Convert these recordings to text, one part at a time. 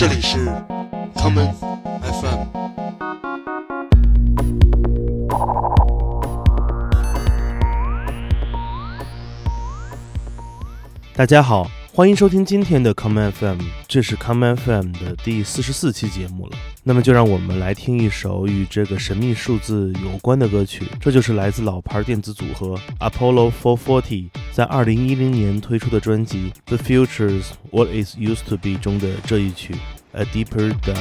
这里是 common FM。大家好，欢迎收听今天的 Common FM，这是 Common FM 的第四十四期节目了。那么就让我们来听一首与这个神秘数字有关的歌曲，这就是来自老牌电子组合 Apollo 440在二零一零年推出的专辑《The Future's What Is Used to Be》中的这一曲《A Deeper Dive》。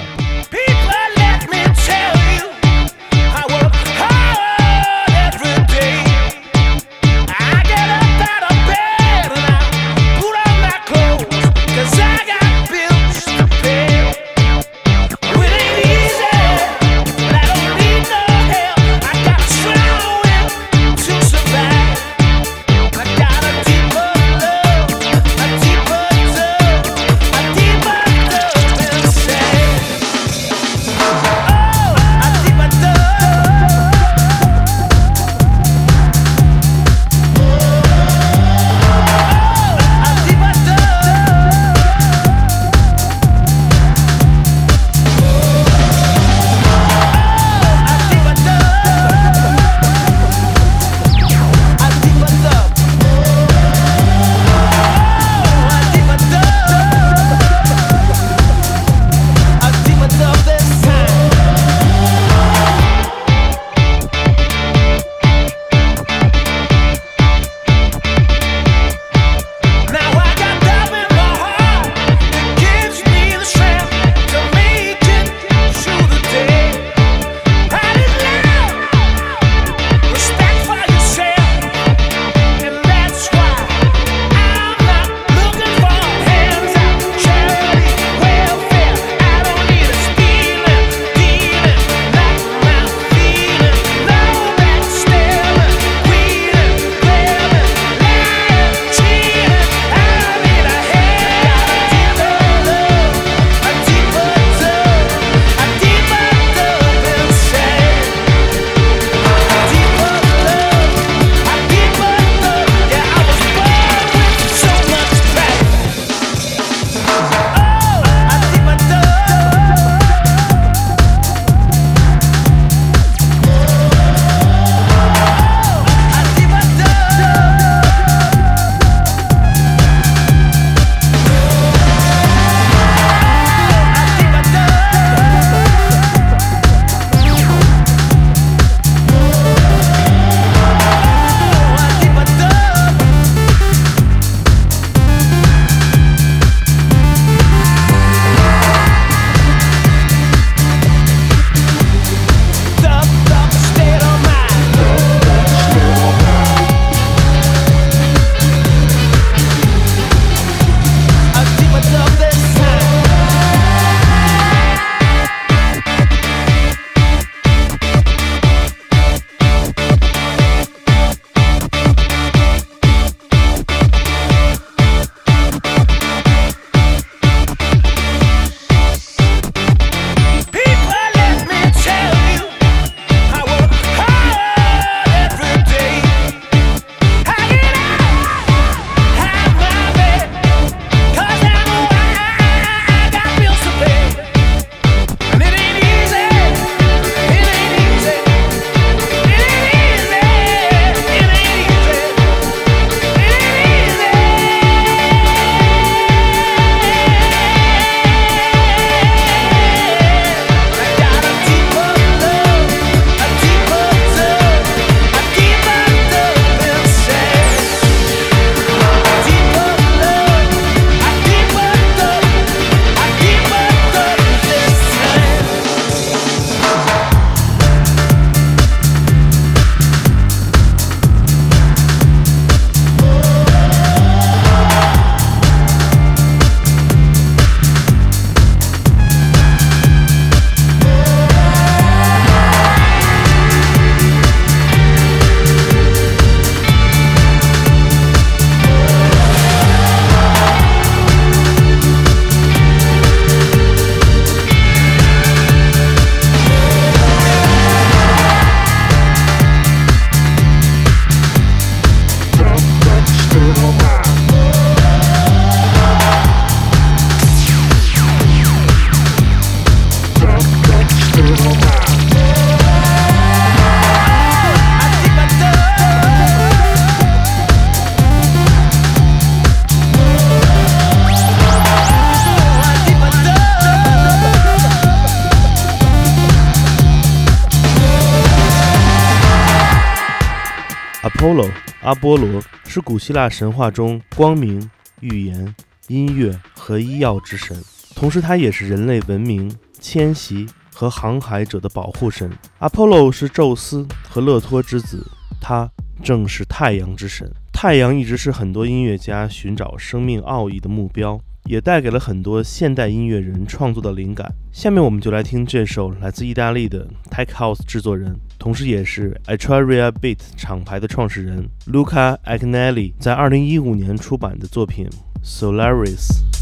Apollo 阿波罗是古希腊神话中光明、预言、音乐和医药之神，同时他也是人类文明、迁徙和航海者的保护神。Apollo 是宙斯和勒托之子，他正是太阳之神。太阳一直是很多音乐家寻找生命奥义的目标。也带给了很多现代音乐人创作的灵感。下面我们就来听这首来自意大利的 Tech House 制作人，同时也是 Etruria Beat 厂牌的创始人 Luca Agnelli 在2015年出版的作品 Solaris。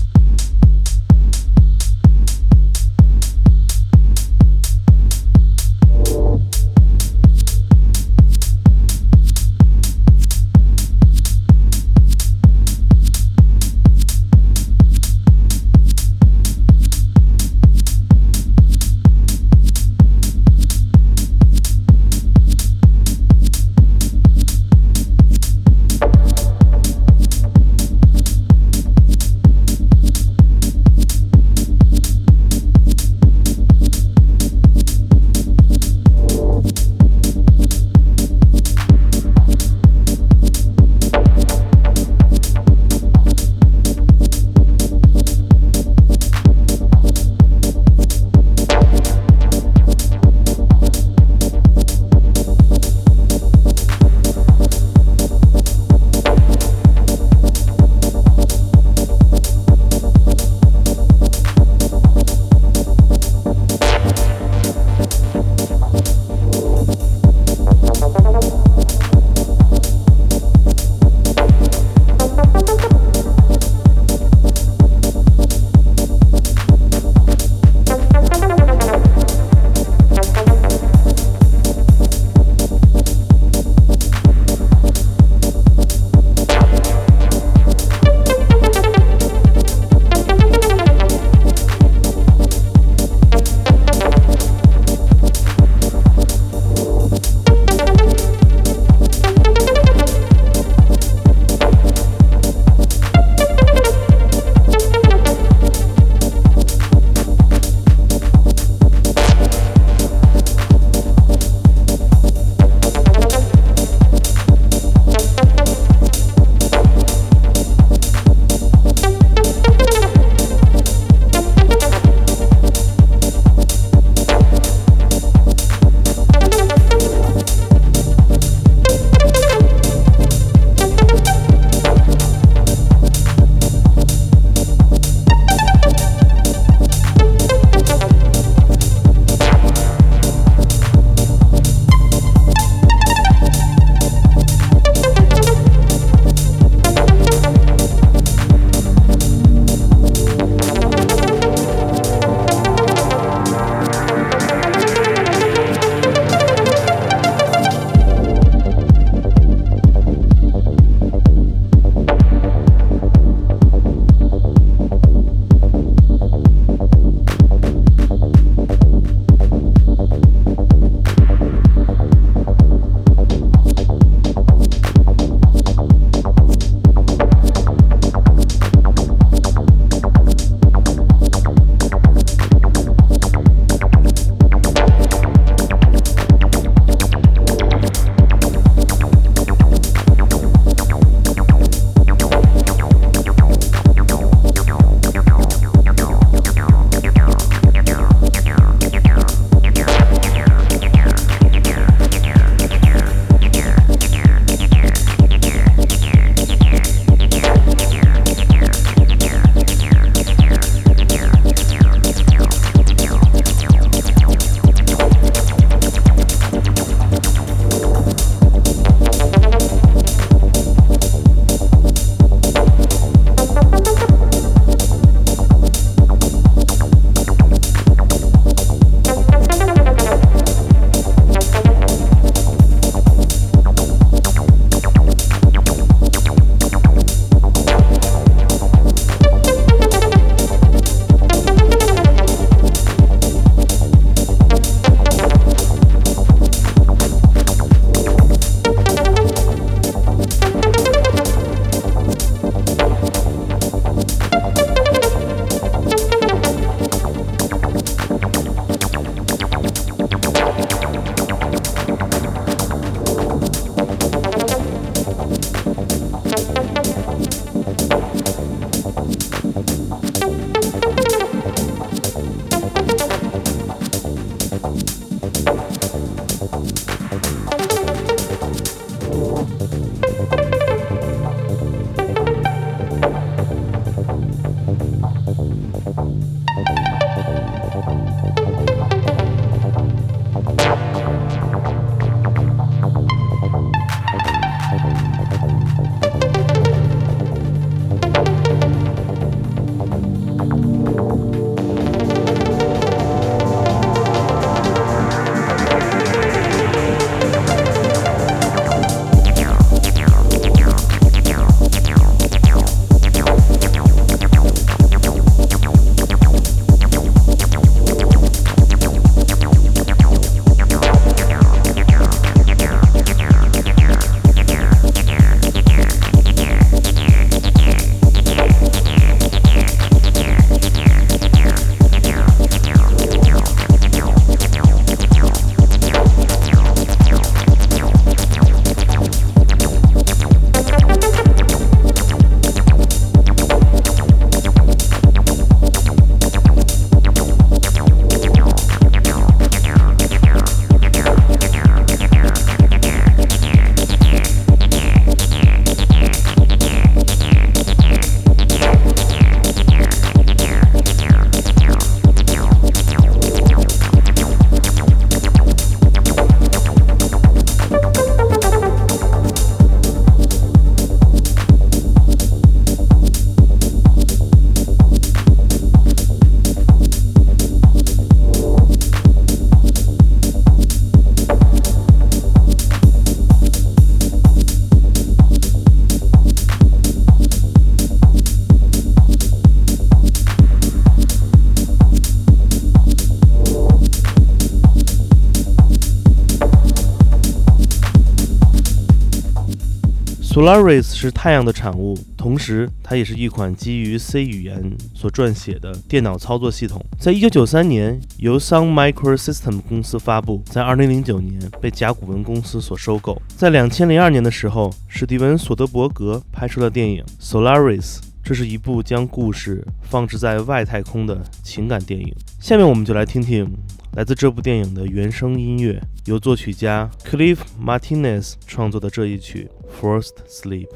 Solaris 是太阳的产物，同时它也是一款基于 C 语言所撰写的电脑操作系统。在一九九三年由 Sun Microsystem 公司发布，在二零零九年被甲骨文公司所收购。在两千零二年的时候，史蒂文·索德伯格拍摄了电影 Solaris。这是一部将故事放置在外太空的情感电影。下面我们就来听听来自这部电影的原声音乐，由作曲家 Cliff Martinez 创作的这一曲《forced sleep.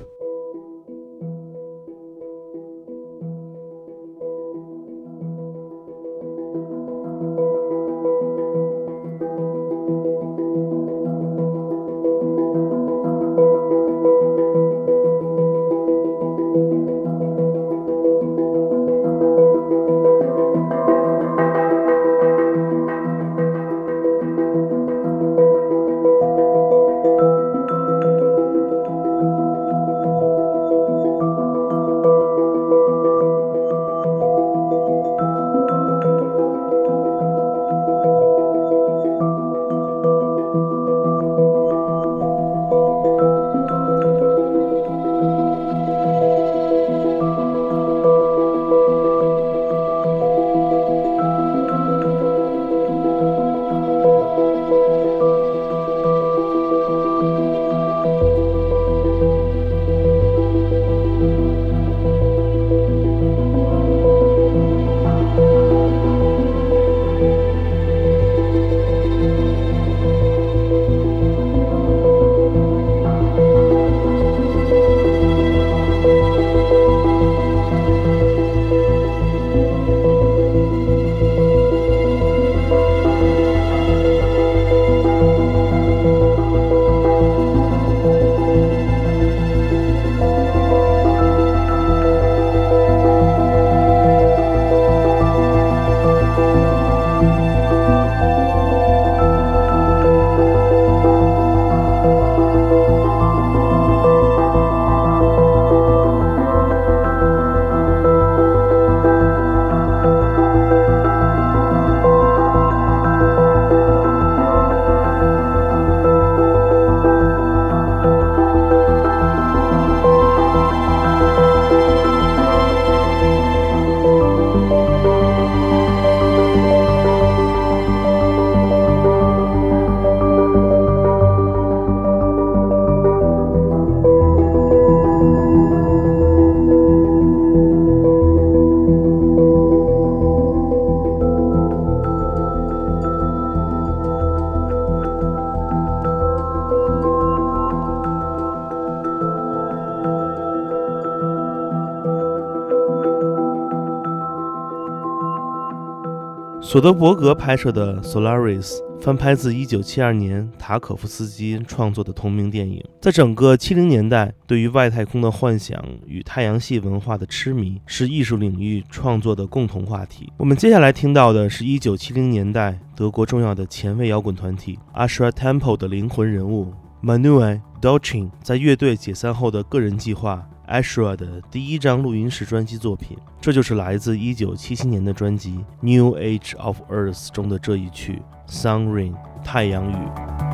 索德伯格拍摄的《Solaris》翻拍自1972年塔可夫斯基创作的同名电影。在整个70年代，对于外太空的幻想与太阳系文化的痴迷是艺术领域创作的共同话题。我们接下来听到的是一970年代德国重要的前卫摇滚团体 Ashra Temple 的灵魂人物 Manuel Dolchin 在乐队解散后的个人计划。Ashra 的第一张录音室专辑作品，这就是来自1977年的专辑《New Age of Earth》中的这一曲《Sun Ring》太阳雨。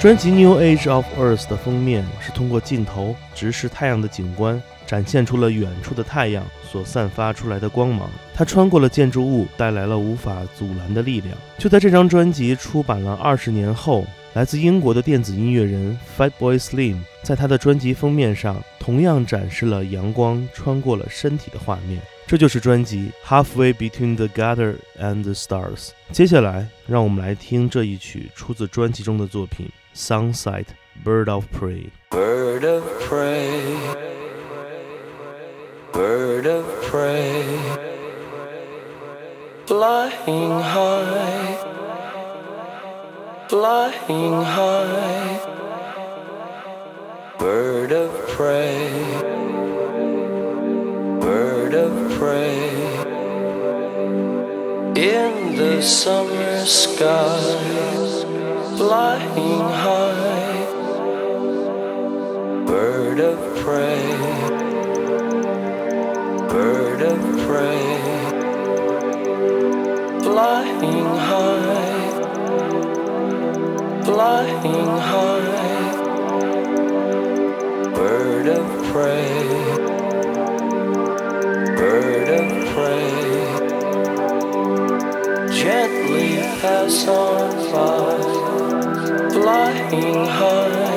专辑《New Age of Earth》的封面是通过镜头直视太阳的景观，展现出了远处的太阳所散发出来的光芒。它穿过了建筑物，带来了无法阻拦的力量。就在这张专辑出版了二十年后，来自英国的电子音乐人 Fatboy Slim 在他的专辑封面上同样展示了阳光穿过了身体的画面。这就是专辑《Halfway Between the Gutter and the Stars》。接下来，让我们来听这一曲出自专辑中的作品《Sunset Bird of Prey》。Bird of prey, bird of prey, flying high, flying high, bird of prey, bird of prey, in the summer sky, flying high. Bird of prey, bird of prey, flying high, flying high, bird of prey, bird of prey, gently pass on flying high.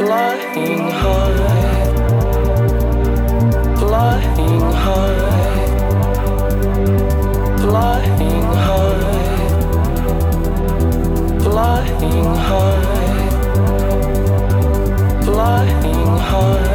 Flying high, flying high, flying high, flying high, flying high,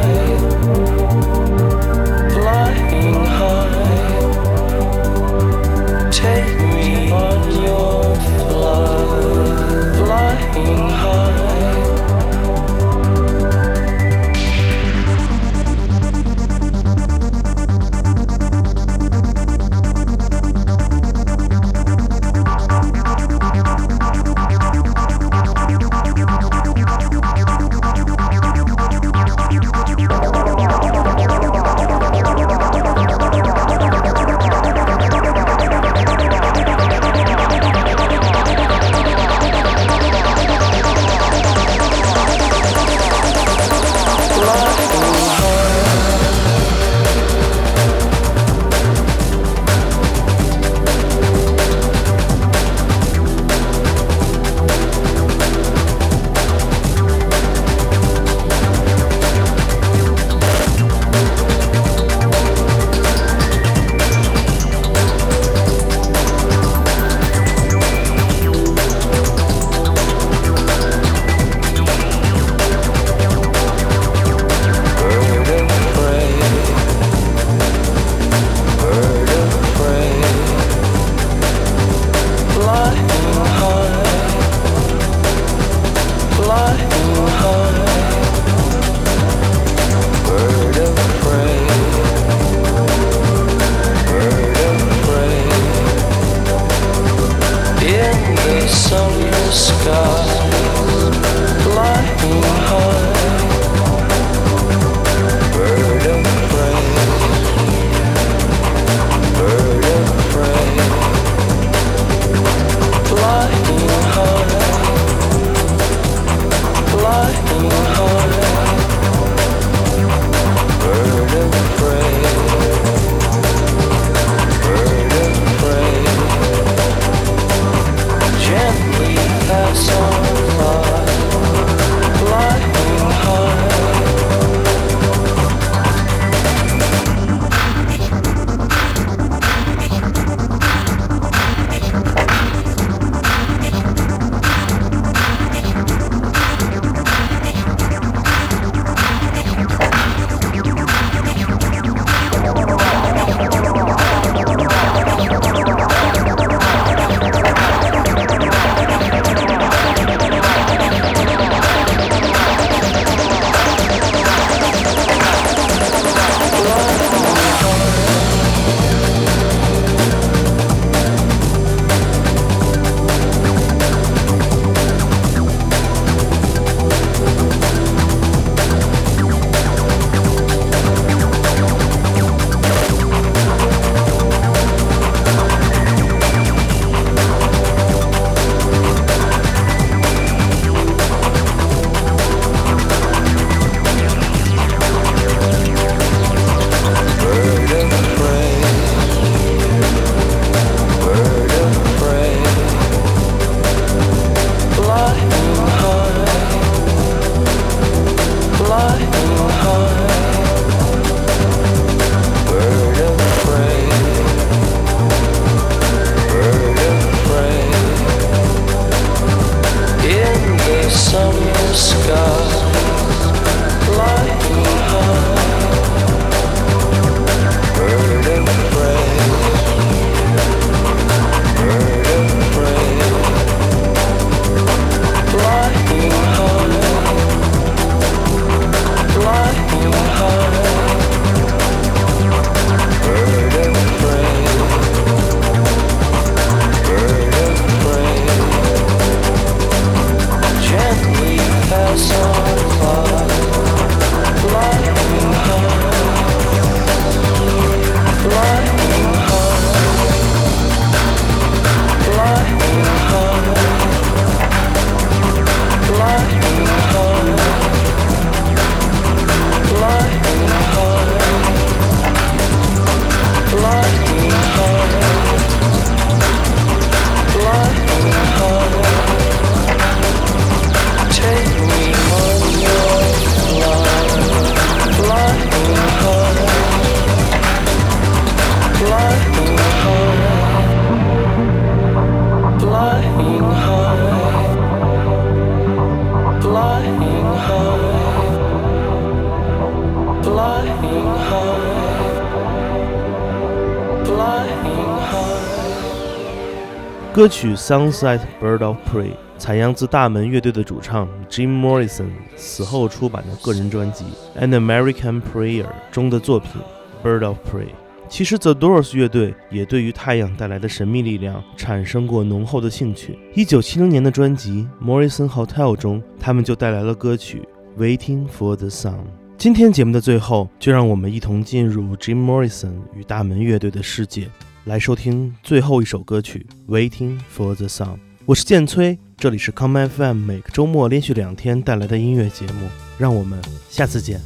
歌曲《Sunset Bird of Prey》采样自大门乐队的主唱 Jim Morrison 死后出版的个人专辑《An American Prayer》中的作品《Bird of Prey》。其实，The Doors 乐队也对于太阳带来的神秘力量产生过浓厚的兴趣。1970年的专辑《Morrison Hotel》中，他们就带来了歌曲《Waiting for the Sun》。今天节目的最后，就让我们一同进入 Jim Morrison 与大门乐队的世界，来收听最后一首歌曲《Waiting for the Sun》。我是剑崔，这里是 Come FM 每个周末连续两天带来的音乐节目，让我们下次见。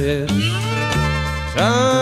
It's Time